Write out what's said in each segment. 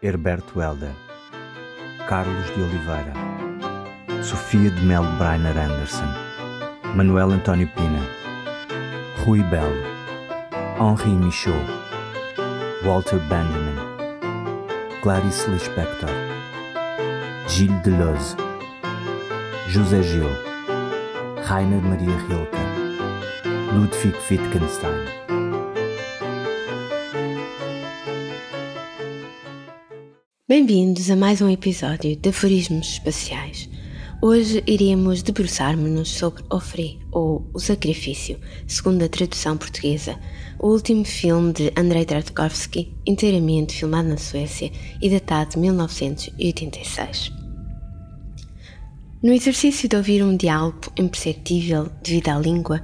Herberto Helder, Carlos de Oliveira, Sofia de Melo Brainer Anderson, Manuel António Pina, Rui Belo, Henri Michaud, Walter Benjamin, Clarice Lispector, Gilles Deleuze, José Gil, Rainer Maria Rilke, Ludwig Wittgenstein. Bem-vindos a mais um episódio de Aforismos Espaciais. Hoje iremos debruçar-nos sobre Ofré, ou O Sacrifício, segundo a tradução portuguesa, o último filme de Andrei Tarkovsky, inteiramente filmado na Suécia e datado de 1986. No exercício de ouvir um diálogo imperceptível devido à língua,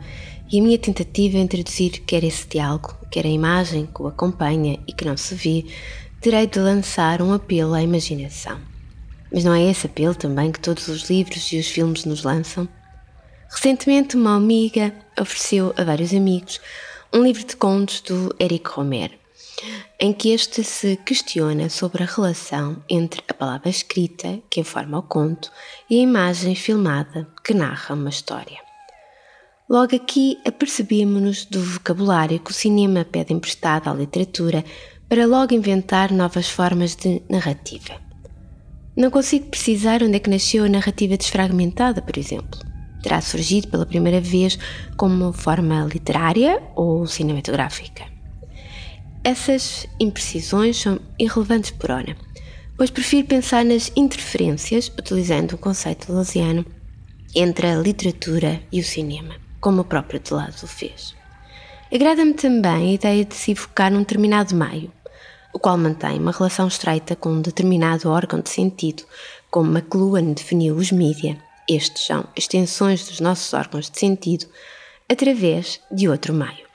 e a minha tentativa em traduzir quer esse diálogo, quer a imagem que o acompanha e que não se vê, terei de lançar um apelo à imaginação. Mas não é esse apelo também que todos os livros e os filmes nos lançam? Recentemente, uma amiga ofereceu a vários amigos um livro de contos do Eric Romer, em que este se questiona sobre a relação entre a palavra escrita, que informa o conto, e a imagem filmada, que narra uma história. Logo aqui apercebemos-nos do vocabulário que o cinema pede emprestado à literatura para logo inventar novas formas de narrativa. Não consigo precisar onde é que nasceu a narrativa desfragmentada, por exemplo. Terá surgido pela primeira vez como forma literária ou cinematográfica. Essas imprecisões são irrelevantes por hora, pois prefiro pensar nas interferências, utilizando o conceito lausiano, entre a literatura e o cinema, como o próprio Deleuze o fez. Agrada-me também a ideia de se evocar num determinado meio, o qual mantém uma relação estreita com um determinado órgão de sentido, como McLuhan definiu os mídia. Estes são extensões dos nossos órgãos de sentido através de outro meio.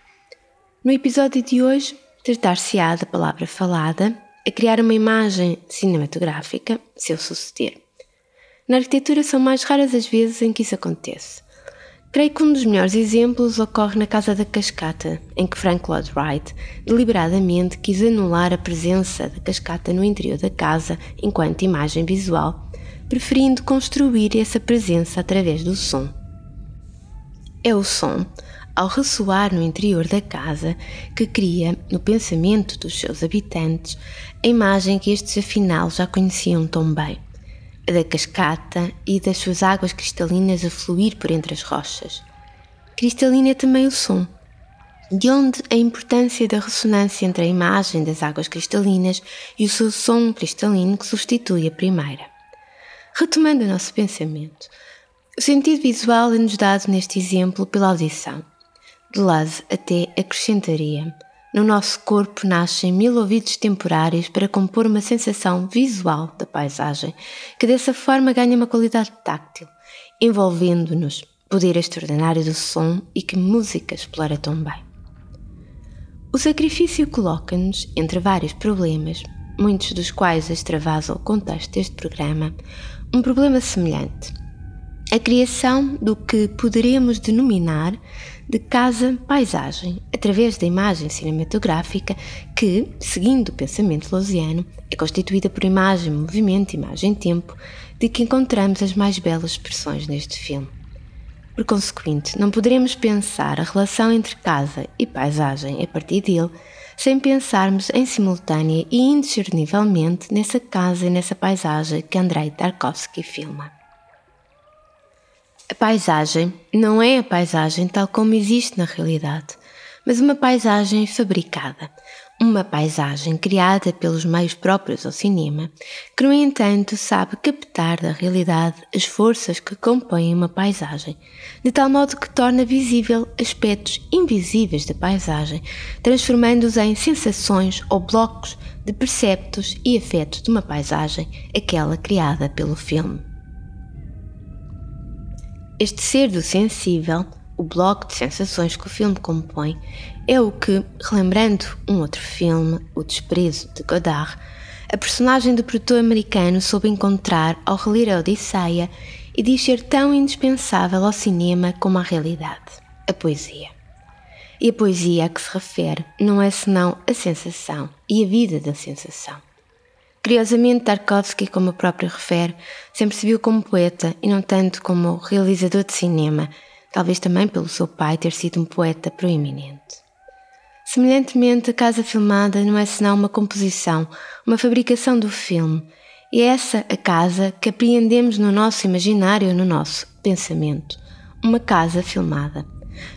No episódio de hoje, tratar-se-á da palavra falada a criar uma imagem cinematográfica, se eu suceder. Na arquitetura são mais raras as vezes em que isso acontece. Creio que um dos melhores exemplos ocorre na Casa da Cascata, em que Frank Lloyd Wright deliberadamente quis anular a presença da cascata no interior da casa enquanto imagem visual, preferindo construir essa presença através do som. É o som, ao ressoar no interior da casa, que cria, no pensamento dos seus habitantes, a imagem que estes afinal já conheciam tão bem da cascata e das suas águas cristalinas a fluir por entre as rochas. Cristalina é também o som, de onde a importância da ressonância entre a imagem das águas cristalinas e o seu som cristalino que substitui a primeira. Retomando o nosso pensamento, o sentido visual é-nos dado neste exemplo pela audição. Deleuze até acrescentaria no nosso corpo nascem mil ouvidos temporários para compor uma sensação visual da paisagem, que dessa forma ganha uma qualidade táctil, envolvendo-nos poder extraordinário do som e que música explora tão bem. O sacrifício coloca-nos entre vários problemas, muitos dos quais extravasam o contexto deste programa, um problema semelhante. A criação do que poderemos denominar de casa-paisagem, através da imagem cinematográfica que, seguindo o pensamento lausiano, é constituída por imagem, movimento, imagem-tempo, de que encontramos as mais belas expressões neste filme. Por consequente, não poderemos pensar a relação entre casa e paisagem a partir dele, sem pensarmos em simultânea e indiscernivelmente nessa casa e nessa paisagem que Andrei Tarkovsky filma. A paisagem não é a paisagem tal como existe na realidade, mas uma paisagem fabricada, uma paisagem criada pelos meios próprios ao cinema, que no entanto sabe captar da realidade as forças que compõem uma paisagem, de tal modo que torna visível aspectos invisíveis da paisagem, transformando-os em sensações ou blocos de perceptos e afetos de uma paisagem, aquela criada pelo filme. Este ser do sensível, o bloco de sensações que o filme compõe, é o que, relembrando um outro filme, O Desprezo, de Godard, a personagem do produtor americano soube encontrar ao reler a Odisseia e diz ser tão indispensável ao cinema como à realidade, a poesia. E a poesia a que se refere não é senão a sensação e a vida da sensação. Curiosamente, Tarkovsky, como o próprio refere, sempre se viu como poeta e não tanto como realizador de cinema, talvez também pelo seu pai ter sido um poeta proeminente. Semelhantemente, a casa filmada não é senão uma composição, uma fabricação do filme, e é essa a casa que apreendemos no nosso imaginário, no nosso pensamento. Uma casa filmada.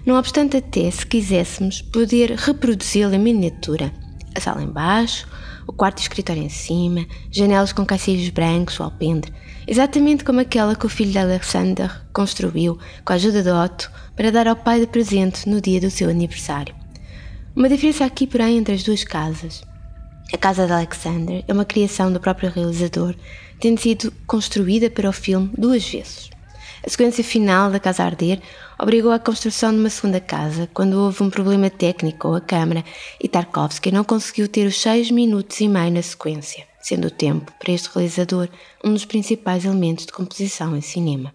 Não obstante até, se quiséssemos, poder reproduzi-la em miniatura. A sala embaixo, o quarto escritório em cima, janelas com caixilhos brancos, o alpendre, exatamente como aquela que o filho de Alexander construiu com a ajuda de Otto para dar ao pai de presente no dia do seu aniversário. Uma diferença aqui, porém, entre as duas casas. A casa de Alexander é uma criação do próprio realizador, tendo sido construída para o filme duas vezes. A sequência final da casa arder obrigou à construção de uma segunda casa quando houve um problema técnico com a câmara e Tarkovsky não conseguiu ter os seis minutos e meio na sequência, sendo o tempo, para este realizador, um dos principais elementos de composição em cinema.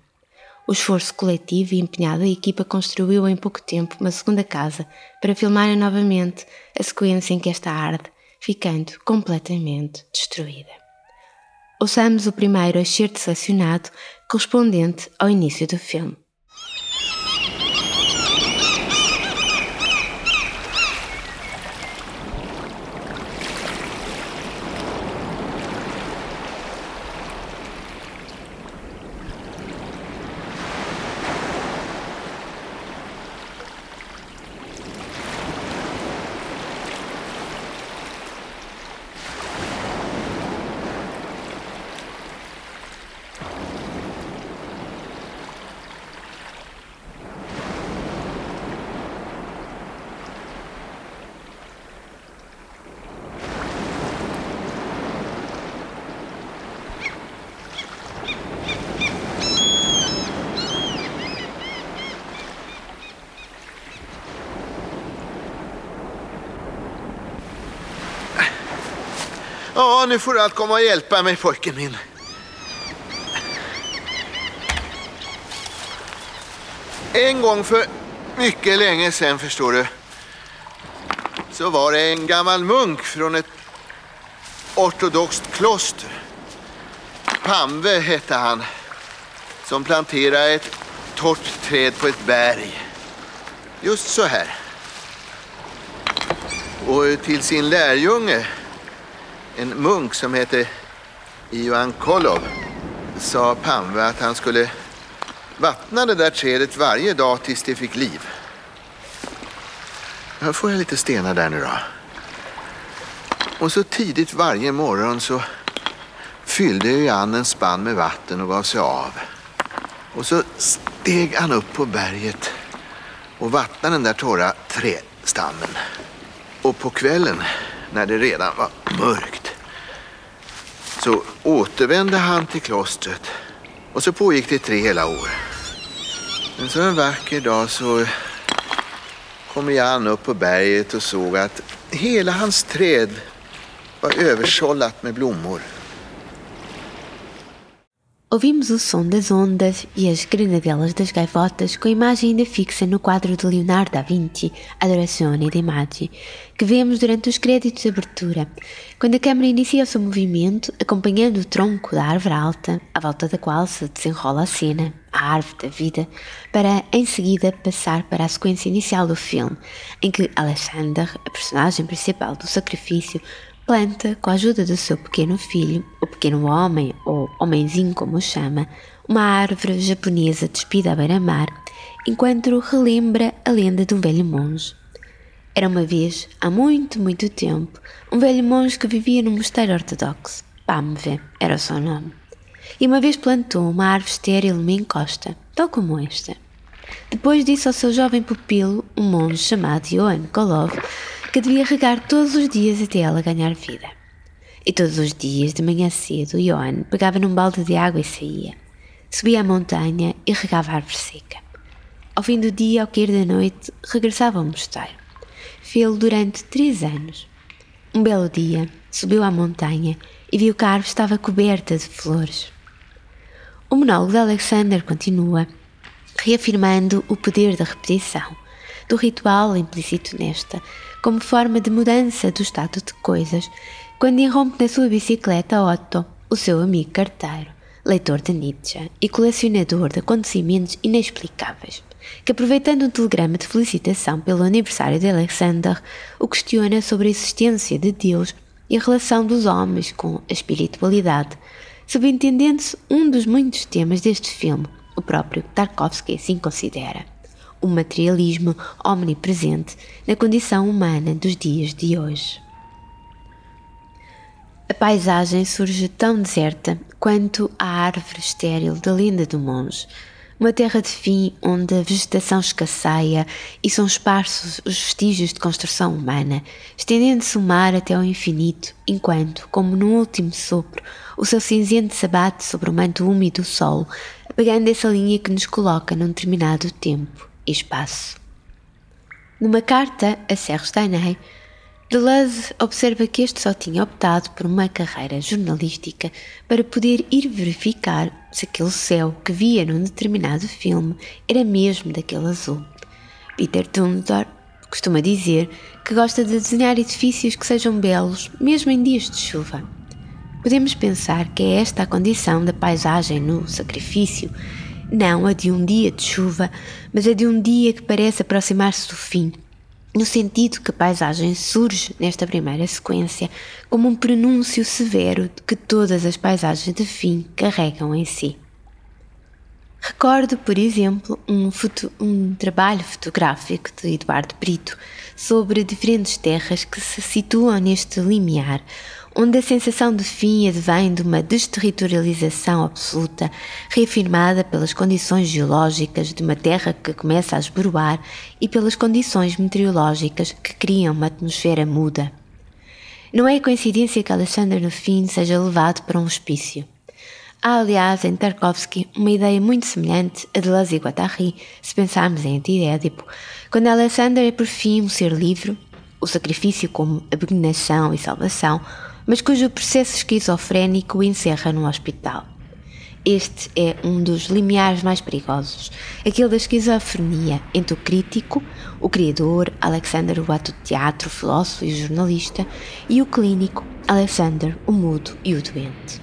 O esforço coletivo e empenhado da equipa construiu em pouco tempo uma segunda casa para filmarem novamente a sequência em que esta arde, ficando completamente destruída. Ouçamos o primeiro excerto selecionado correspondente ao início do filme. Ja, nu får du allt komma och hjälpa mig pojken min. En gång för mycket länge sedan förstår du. Så var det en gammal munk från ett ortodoxt kloster. Pamve hette han. Som planterade ett torrt träd på ett berg. Just så här. Och till sin lärjunge en munk som hette Ioan Kolov sa Pamve att han skulle vattna det där trädet varje dag tills det fick liv. Jag får jag lite stenar där nu då. Och så tidigt varje morgon så fyllde Jan en spann med vatten och gav sig av. Och så steg han upp på berget och vattnade den där torra trädstammen. Och på kvällen, när det redan var mörkt, så återvände han till klostret och så pågick det tre hela år. Men så en vacker dag så kom Jan upp på berget och såg att hela hans träd var översållat med blommor. Ouvimos o som das ondas e as grenadelas das gaivotas com a imagem ainda fixa no quadro de Leonardo da Vinci, Adorazione de Magi, que vemos durante os créditos de abertura, quando a câmera inicia o seu movimento, acompanhando o tronco da árvore alta, à volta da qual se desenrola a cena, a árvore da vida, para em seguida passar para a sequência inicial do filme, em que Alexander, a personagem principal do sacrifício, planta, com a ajuda do seu pequeno filho, o pequeno homem, ou homenzinho como o chama, uma árvore japonesa despida à beira-mar, enquanto relembra a lenda de um velho monge. Era uma vez, há muito, muito tempo, um velho monge que vivia num mosteiro ortodoxo. Pamve era o seu nome. E uma vez plantou uma árvore estéril numa encosta, tal como esta. Depois disse ao seu jovem pupilo, um monge chamado Johann Kolov, que devia regar todos os dias até ela ganhar vida. E todos os dias, de manhã cedo, Johan pegava num balde de água e saía. Subia a montanha e regava a árvore seca. Ao fim do dia, ao cair da noite, regressava ao mosteiro. Fê-lo durante três anos. Um belo dia, subiu à montanha e viu que a árvore estava coberta de flores. O monólogo de Alexander continua, reafirmando o poder da repetição, do ritual implícito nesta, como forma de mudança do estado de coisas quando irrompe na sua bicicleta Otto, o seu amigo carteiro, leitor de Nietzsche e colecionador de acontecimentos inexplicáveis, que aproveitando um telegrama de felicitação pelo aniversário de Alexander, o questiona sobre a existência de Deus e a relação dos homens com a espiritualidade, subentendendo-se um dos muitos temas deste filme, o próprio Tarkovsky assim considera, o materialismo omnipresente na condição humana dos dias de hoje. A paisagem surge tão deserta quanto a árvore estéril da lenda do monge, uma terra de fim onde a vegetação escasseia e são esparsos os vestígios de construção humana, estendendo-se o mar até ao infinito, enquanto, como num último sopro, o seu cinzento se abate sobre o manto úmido do sol, apagando essa linha que nos coloca num determinado tempo espaço. Numa carta a Serge Dainay, Deleuze observa que este só tinha optado por uma carreira jornalística para poder ir verificar se aquele céu que via num determinado filme era mesmo daquele azul. Peter Tundor costuma dizer que gosta de desenhar edifícios que sejam belos, mesmo em dias de chuva. Podemos pensar que é esta a condição da paisagem no sacrifício, não a de um dia de chuva, mas a de um dia que parece aproximar-se do fim no sentido que a paisagem surge nesta primeira sequência como um prenúncio severo que todas as paisagens de fim carregam em si. Recordo, por exemplo, um, um, trabalho fotográfico de Eduardo Brito sobre diferentes terras que se situam neste limiar, onde a sensação de fim advém de uma desterritorialização absoluta, reafirmada pelas condições geológicas de uma terra que começa a esboroar e pelas condições meteorológicas que criam uma atmosfera muda. Não é coincidência que Alexander no fim seja levado para um hospício. Há, aliás, em Tarkovsky uma ideia muito semelhante a de e Guattari, se pensarmos em Antiédipo, quando Alexander é por fim um ser livre, o sacrifício como abnegação e salvação, mas cujo processo esquizofrénico encerra num hospital. Este é um dos limiares mais perigosos, aquele da esquizofrenia entre o crítico, o criador, Alexander, o ato de teatro, filósofo e jornalista, e o clínico, Alexander, o mudo e o doente.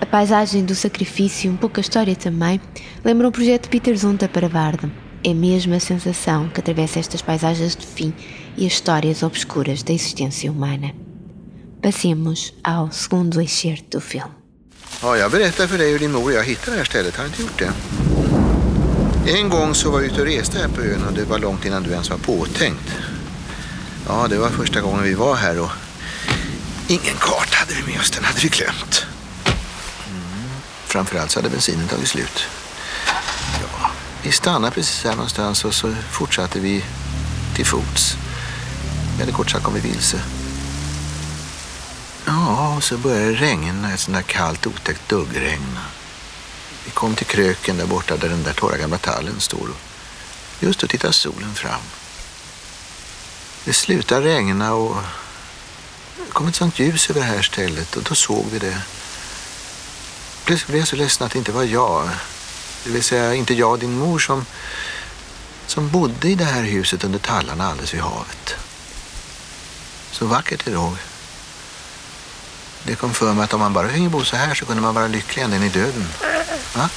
A paisagem do sacrifício, um pouco a história também, lembra o projeto de Peter Zunta para Varda. É mesmo a sensação que atravessa estas paisagens de fim e as histórias obscuras da existência humana. Passemos ao segundo excerto do filme. Ja, jag berättar för dig hur din mor och jag hittade det här stället. Har inte gjort det? En gång så var vi ute och reste här på ön och det var långt innan du ens var påtänkt. Ja, det var första gången vi var här och ingen karta hade vi med oss. Den hade vi glömt. Mm. Framförallt så hade bensinen tagit slut. Ja, vi stannade precis här någonstans och så fortsatte vi till fots. Eller kort sagt kom vi vilse. Ja, och så började det regna, ett sånt där kallt otäckt duggregn. Vi kom till kröken där borta där den där torra gamla tallen står. Just då tittar solen fram. Det slutade regna och det kom ett sånt ljus över det här stället och då såg vi det. Plötsligt blev jag så ledsen att det inte var jag. Det vill säga inte jag och din mor som, som bodde i det här huset under tallarna alldeles vid havet. Så vackert idag. Det kom för mig att om man bara finge bo så här så kunde man vara lycklig ända in i döden. Va?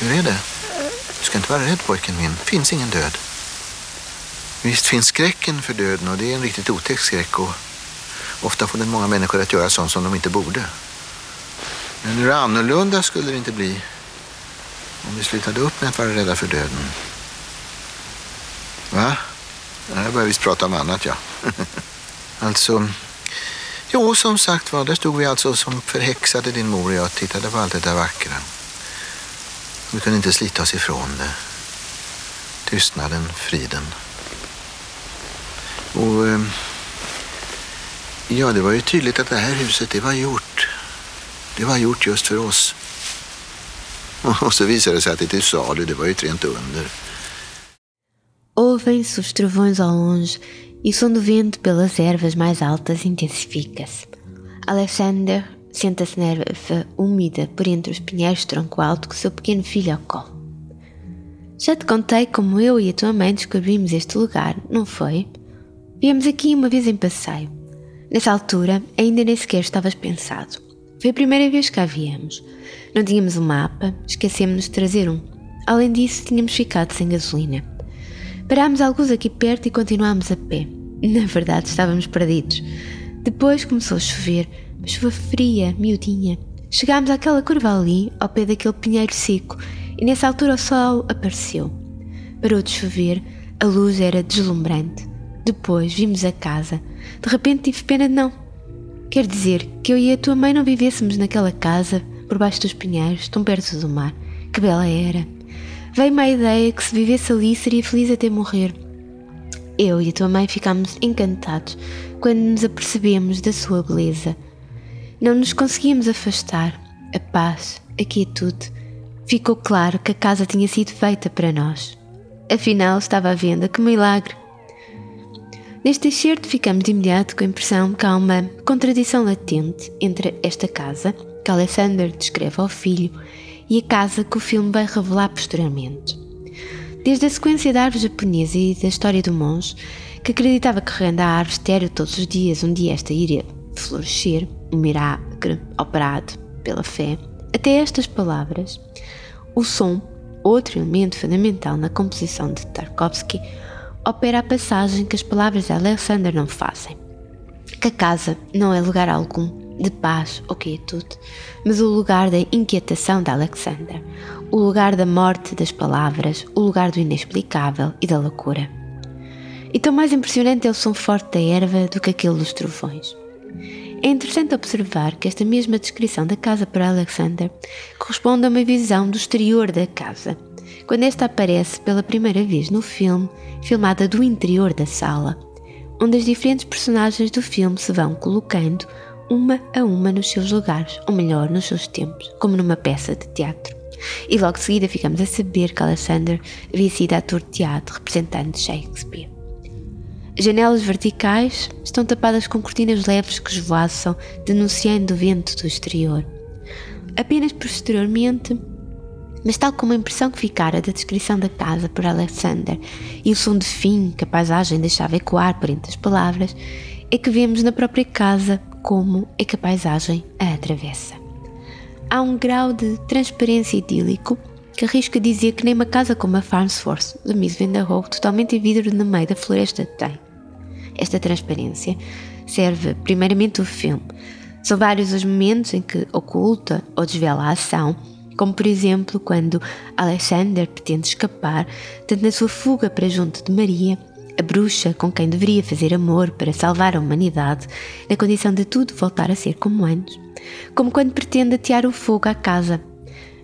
Hur är det? Du ska inte vara rädd pojken min. Det finns ingen död. Visst finns skräcken för döden och det är en riktigt otäck skräck och ofta får den många människor att göra sånt som de inte borde. Men hur annorlunda skulle det inte bli om vi slutade upp med att vara rädda för döden. Va? Jag börjar visst prata om annat, ja. alltså, Jo, som sagt var, där stod vi alltså som förhäxade din mor och jag och tittade på allt det där vackra. Vi kunde inte slita oss ifrån det. Tystnaden, friden. Och eh, ja, det var ju tydligt att det här huset, det var gjort. Det var gjort just för oss. Och så visade det sig att det är till salu, det var ju ett rent under. Ouvem-se os trovões ao longe e o som do vento pelas ervas mais altas intensifica-se. Alexander senta-se na erva úmida por entre os pinheiros de tronco alto com seu pequeno filho ao colo. Já te contei como eu e a tua mãe descobrimos este lugar, não foi? Viemos aqui uma vez em passeio. Nessa altura, ainda nem sequer estavas pensado. Foi a primeira vez que cá viemos. Não tínhamos um mapa, esquecemos de trazer um. Além disso, tínhamos ficado sem gasolina. Parámos alguns aqui perto e continuámos a pé. Na verdade, estávamos perdidos. Depois começou a chover, chuva fria, miudinha. Chegámos àquela curva ali, ao pé daquele pinheiro seco, e nessa altura o sol apareceu. Parou de chover, a luz era deslumbrante. Depois vimos a casa. De repente tive pena de não. Quer dizer que eu e a tua mãe não vivêssemos naquela casa, por baixo dos pinheiros, tão perto do mar. Que bela era! Veio-me a ideia que se vivesse ali seria feliz até morrer. Eu e a tua mãe ficámos encantados quando nos apercebemos da sua beleza. Não nos conseguíamos afastar. A paz, a quietude. Ficou claro que a casa tinha sido feita para nós. Afinal, estava à venda, que milagre! Neste excerto, ficamos de imediato com a impressão que há uma contradição latente entre esta casa, que Alexander descreve ao filho, e a casa que o filme vai revelar posteriormente. Desde a sequência da árvore japonesa e da história do monge, que acreditava que renda a árvore estéreo todos os dias, um dia esta iria florescer, um milagre operado pela fé, até estas palavras, o som, outro elemento fundamental na composição de Tarkovsky, opera a passagem que as palavras de Alexander não fazem. Que a casa não é lugar algum de paz ou quietude, mas o lugar da inquietação de Alexander, o lugar da morte das palavras, o lugar do inexplicável e da loucura. E tão mais impressionante é o som forte da erva do que aquele dos trovões. É interessante observar que esta mesma descrição da casa para Alexander corresponde a uma visão do exterior da casa, quando esta aparece pela primeira vez no filme, filmada do interior da sala, onde as diferentes personagens do filme se vão colocando uma a uma nos seus lugares, ou melhor, nos seus tempos, como numa peça de teatro. E logo de seguida ficamos a saber que Alexander havia sido ator de teatro representante de Shakespeare. As janelas verticais estão tapadas com cortinas leves que esvoaçam, denunciando o vento do exterior. Apenas posteriormente mas tal como a impressão que ficara da descrição da casa por Alexander e o som de fim que a paisagem deixava ecoar por entre as palavras, é que vemos na própria casa como é que a paisagem a atravessa. Há um grau de transparência idílico que arrisca dizer que nem uma casa como a Farnsworth de Miss Vanderhoof totalmente em vidro no meio da floresta tem. Esta transparência serve primeiramente o filme. São vários os momentos em que oculta ou desvela a ação como por exemplo quando Alexander pretende escapar, tanto na sua fuga para junto de Maria, a bruxa com quem deveria fazer amor para salvar a humanidade, na condição de tudo voltar a ser como antes, como quando pretende atear o fogo à casa,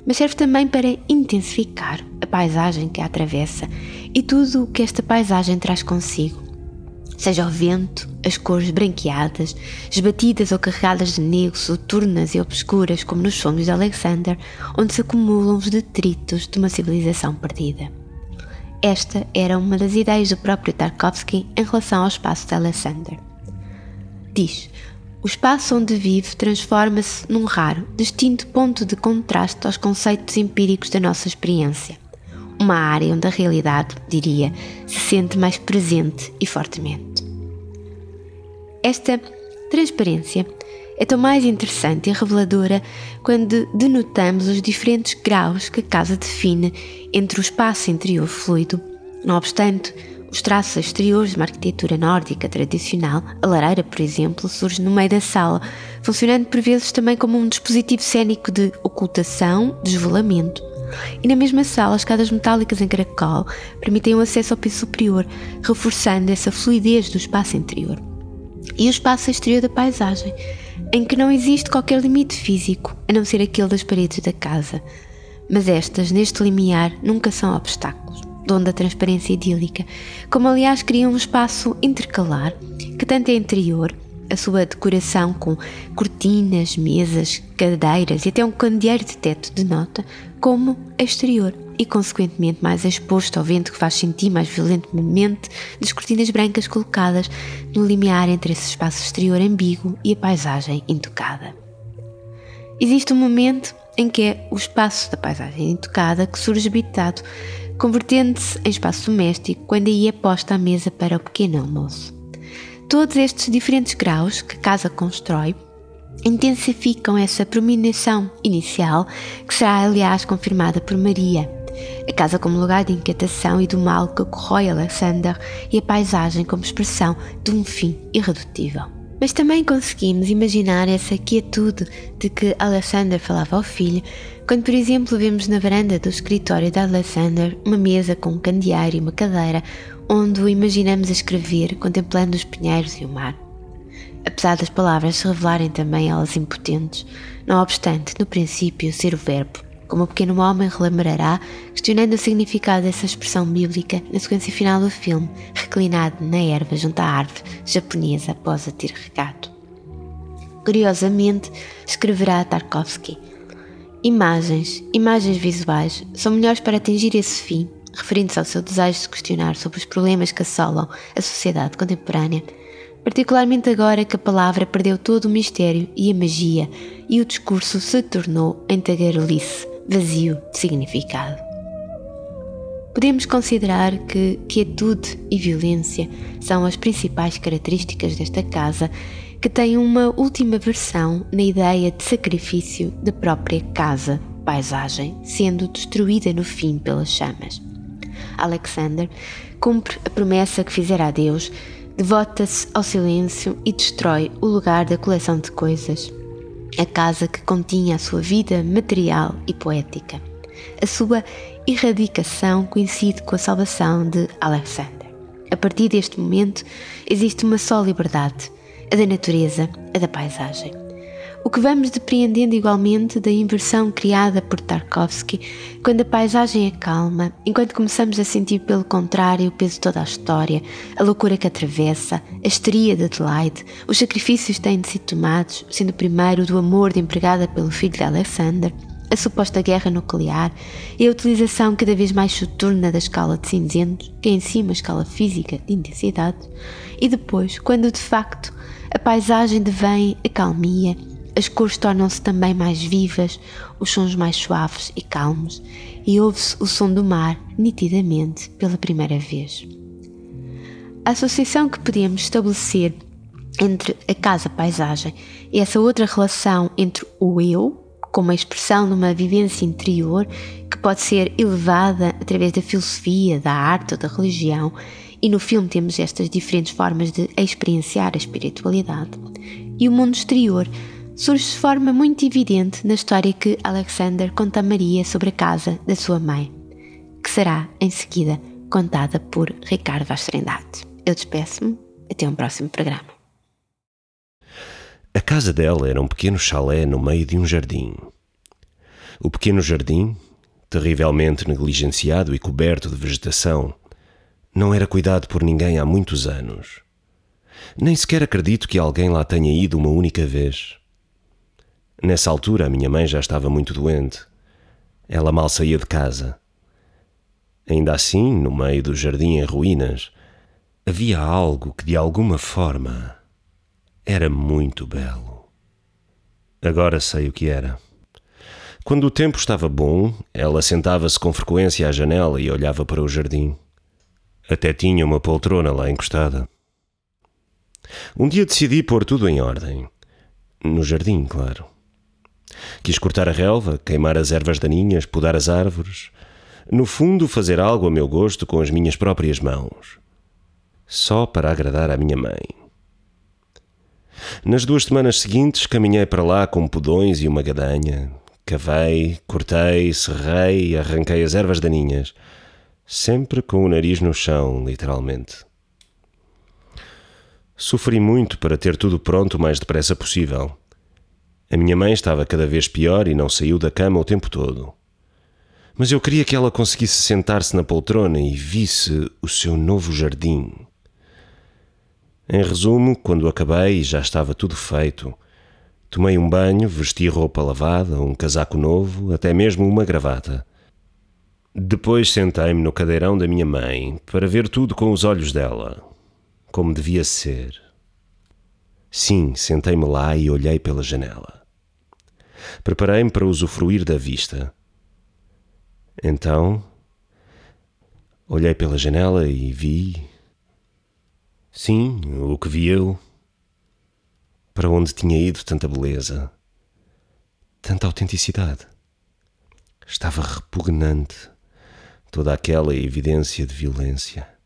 mas serve também para intensificar a paisagem que a atravessa e tudo o que esta paisagem traz consigo seja o vento, as cores branqueadas, esbatidas ou carregadas de negro, soturnas e obscuras, como nos sonhos de Alexander, onde se acumulam os detritos de uma civilização perdida. Esta era uma das ideias do próprio Tarkovsky em relação ao espaço de Alexander. Diz: o espaço onde vive transforma-se num raro, distinto ponto de contraste aos conceitos empíricos da nossa experiência uma área onde a realidade, diria, se sente mais presente e fortemente. Esta transparência é tão mais interessante e reveladora quando denotamos os diferentes graus que a casa define entre o espaço interior fluido, não obstante os traços exteriores de uma arquitetura nórdica tradicional, a lareira, por exemplo, surge no meio da sala, funcionando por vezes também como um dispositivo cênico de ocultação, desvelamento. E na mesma sala, as escadas metálicas em caracol permitem o acesso ao piso superior, reforçando essa fluidez do espaço interior. E o espaço exterior da paisagem, em que não existe qualquer limite físico, a não ser aquele das paredes da casa. Mas estas, neste limiar, nunca são obstáculos, dono da transparência idílica, como aliás criam um espaço intercalar, que tanto é interior, a sua decoração com cortinas, mesas, cadeiras e até um candeeiro de teto de nota, como exterior e, consequentemente, mais exposto ao vento que faz sentir mais violentamente das cortinas brancas colocadas no limiar entre esse espaço exterior ambíguo e a paisagem intocada. Existe um momento em que é o espaço da paisagem intocada que surge habitado, convertendo-se em espaço doméstico quando aí é posta a mesa para o pequeno almoço. Todos estes diferentes graus que casa constrói intensificam essa prominação inicial, que será, aliás, confirmada por Maria. A casa como lugar de inquietação e do mal que ocorre Alexander e a paisagem como expressão de um fim irredutível. Mas também conseguimos imaginar essa quietude de que Alexander falava ao filho, quando, por exemplo, vemos na varanda do escritório de Alexander uma mesa com um candeeiro e uma cadeira, onde o imaginamos a escrever, contemplando os pinheiros e o mar apesar das palavras se revelarem também elas impotentes, não obstante, no princípio, ser o verbo, como o pequeno homem relembrará, questionando o significado dessa expressão bíblica na sequência final do filme, reclinado na erva junto à árvore japonesa após a ter regado. Curiosamente, escreverá Tarkovsky. Imagens, imagens visuais, são melhores para atingir esse fim, referindo-se ao seu desejo de questionar sobre os problemas que assolam a sociedade contemporânea particularmente agora que a palavra perdeu todo o mistério e a magia e o discurso se tornou em tagarelice, vazio de significado. Podemos considerar que quietude e violência são as principais características desta casa, que tem uma última versão na ideia de sacrifício da própria casa, paisagem, sendo destruída no fim pelas chamas. Alexander cumpre a promessa que fizera a Deus devota-se ao silêncio e destrói o lugar da coleção de coisas, a casa que continha a sua vida material e poética. A sua erradicação coincide com a salvação de Alexander. A partir deste momento, existe uma só liberdade, a da natureza, a da paisagem. O que vamos depreendendo igualmente da inversão criada por Tarkovsky quando a paisagem é calma, enquanto começamos a sentir pelo contrário o peso de toda a história, a loucura que atravessa, a histeria de Adelaide, os sacrifícios que têm de ser tomados, sendo o primeiro do amor de empregada pelo filho de Alexander, a suposta guerra nuclear e a utilização cada vez mais soturna da escala de cinzentos, que é em si uma escala física de intensidade, e depois, quando de facto a paisagem devém a calmia as cores tornam-se também mais vivas, os sons mais suaves e calmos, e ouve-se o som do mar nitidamente pela primeira vez. A associação que podemos estabelecer entre a casa-paisagem e essa outra relação entre o eu, como a expressão de uma vivência interior que pode ser elevada através da filosofia, da arte ou da religião, e no filme temos estas diferentes formas de experienciar a espiritualidade, e o mundo exterior surge de forma muito evidente na história que Alexander conta a Maria sobre a casa da sua mãe, que será, em seguida, contada por Ricardo Vaz Trindade. Eu despeço-me. Até um próximo programa. A casa dela era um pequeno chalé no meio de um jardim. O pequeno jardim, terrivelmente negligenciado e coberto de vegetação, não era cuidado por ninguém há muitos anos. Nem sequer acredito que alguém lá tenha ido uma única vez. Nessa altura, a minha mãe já estava muito doente. Ela mal saía de casa. Ainda assim, no meio do jardim em ruínas, havia algo que de alguma forma era muito belo. Agora sei o que era. Quando o tempo estava bom, ela sentava-se com frequência à janela e olhava para o jardim. Até tinha uma poltrona lá encostada. Um dia decidi pôr tudo em ordem. No jardim, claro. Quis cortar a relva, queimar as ervas daninhas, podar as árvores. No fundo, fazer algo a meu gosto com as minhas próprias mãos. Só para agradar à minha mãe. Nas duas semanas seguintes, caminhei para lá com podões e uma gadanha. Cavei, cortei, serrei arranquei as ervas daninhas. Sempre com o nariz no chão, literalmente. Sofri muito para ter tudo pronto o mais depressa possível. A minha mãe estava cada vez pior e não saiu da cama o tempo todo. Mas eu queria que ela conseguisse sentar-se na poltrona e visse o seu novo jardim. Em resumo, quando acabei e já estava tudo feito, tomei um banho, vesti roupa lavada, um casaco novo, até mesmo uma gravata. Depois sentei-me no cadeirão da minha mãe para ver tudo com os olhos dela, como devia ser. Sim, sentei-me lá e olhei pela janela. Preparei-me para usufruir da vista. Então, olhei pela janela e vi. Sim, o que vi eu. Para onde tinha ido tanta beleza, tanta autenticidade. Estava repugnante toda aquela evidência de violência.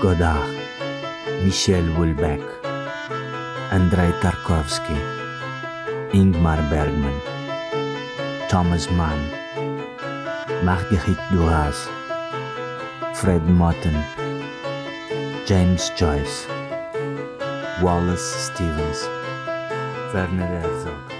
Godard, Michel Houellebecq, Andrei Tarkovsky, Ingmar Bergman, Thomas Mann, Marguerite Duras, Fred Motten, James Joyce, Wallace Stevens, Werner Herzog.